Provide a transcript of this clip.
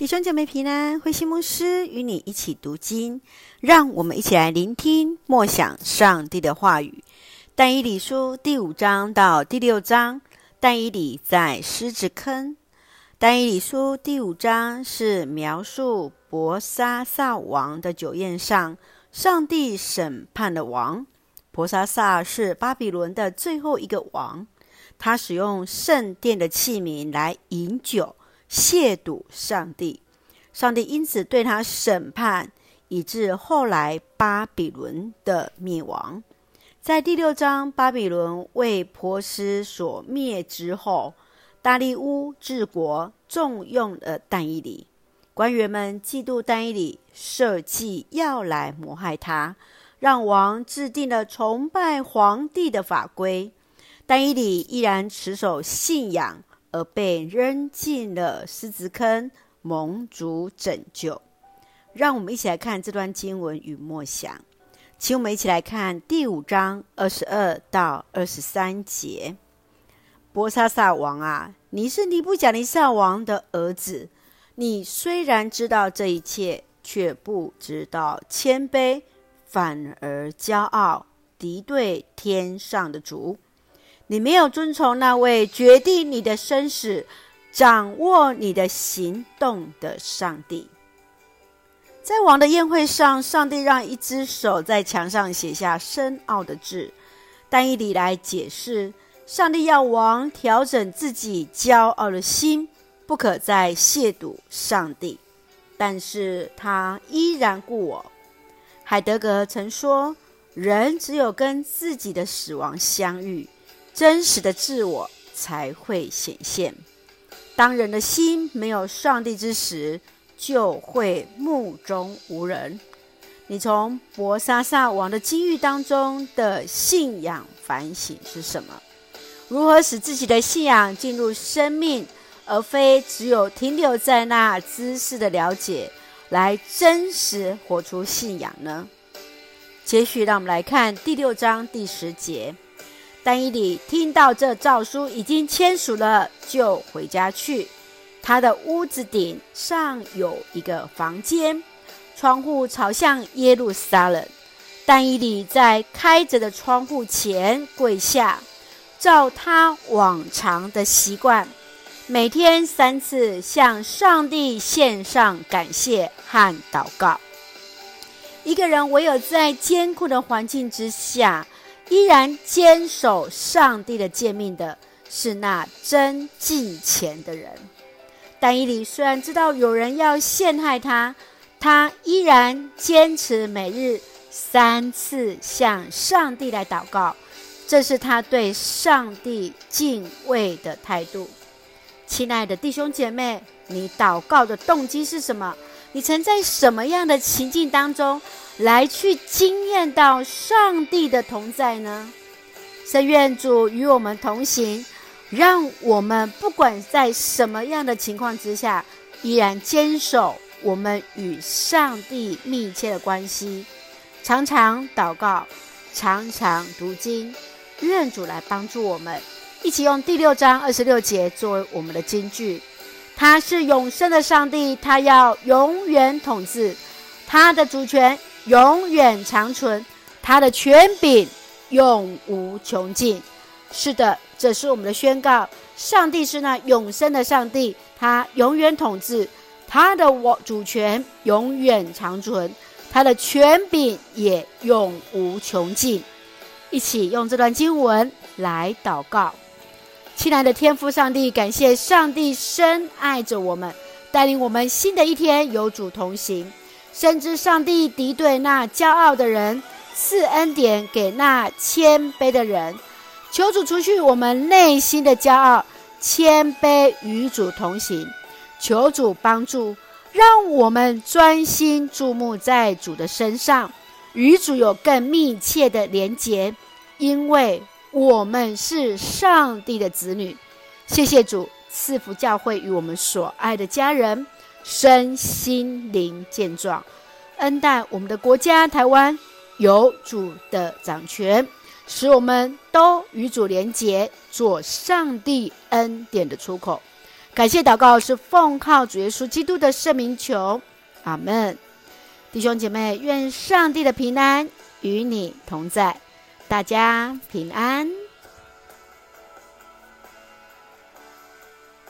弟兄姐妹平安，慧馨牧师与你一起读经，让我们一起来聆听默想上帝的话语。但以理书第五章到第六章，但以理在狮子坑。但以理书第五章是描述伯沙撒王的酒宴上，上帝审判的王。伯沙撒是巴比伦的最后一个王，他使用圣殿的器皿来饮酒。亵渎上帝，上帝因此对他审判，以致后来巴比伦的灭亡。在第六章，巴比伦为波斯所灭之后，大利乌治国，重用了但以理。官员们嫉妒但以理，设计要来谋害他，让王制定了崇拜皇帝的法规。但以理依然持守信仰。而被扔进了狮子坑，蒙主拯救。让我们一起来看这段经文与默想，请我们一起来看第五章二十二到二十三节。伯沙撒王啊，你是尼布甲尼撒王的儿子，你虽然知道这一切，却不知道谦卑，反而骄傲，敌对天上的主。你没有遵从那位决定你的生死、掌握你的行动的上帝。在王的宴会上，上帝让一只手在墙上写下深奥的字。但以理来解释，上帝要王调整自己骄傲的心，不可再亵渎上帝。但是他依然故我。海德格曾说：“人只有跟自己的死亡相遇。”真实的自我才会显现。当人的心没有上帝之时，就会目中无人。你从博沙萨王的境遇当中的信仰反省是什么？如何使自己的信仰进入生命，而非只有停留在那知识的了解，来真实活出信仰呢？接续，让我们来看第六章第十节。但以理听到这诏书已经签署了，就回家去。他的屋子顶上有一个房间，窗户朝向耶路撒冷。但以理在开着的窗户前跪下，照他往常的习惯，每天三次向上帝献上感谢和祷告。一个人唯有在艰苦的环境之下，依然坚守上帝的诫命的，是那真敬虔的人。但以理虽然知道有人要陷害他，他依然坚持每日三次向上帝来祷告，这是他对上帝敬畏的态度。亲爱的弟兄姐妹，你祷告的动机是什么？你曾在什么样的情境当中，来去经验到上帝的同在呢？神愿主与我们同行，让我们不管在什么样的情况之下，依然坚守我们与上帝密切的关系，常常祷告，常常读经。愿主来帮助我们，一起用第六章二十六节作为我们的金句。他是永生的上帝，他要永远统治，他的主权。永远长存，他的权柄永无穷尽。是的，这是我们的宣告。上帝是那永生的上帝，他永远统治，他的我主权永远长存，他的权柄也永无穷尽。一起用这段经文来祷告。亲爱的天父上帝，感谢上帝深爱着我们，带领我们新的一天有主同行。深知上帝敌对那骄傲的人，赐恩典给那谦卑的人。求主除去我们内心的骄傲，谦卑与主同行。求主帮助，让我们专心注目在主的身上，与主有更密切的连结，因为我们是上帝的子女。谢谢主赐福教会与我们所爱的家人。身心灵健壮，恩待我们的国家台湾有主的掌权，使我们都与主连结，做上帝恩典的出口。感谢祷告是奉靠主耶稣基督的圣名求，阿门。弟兄姐妹，愿上帝的平安与你同在，大家平安。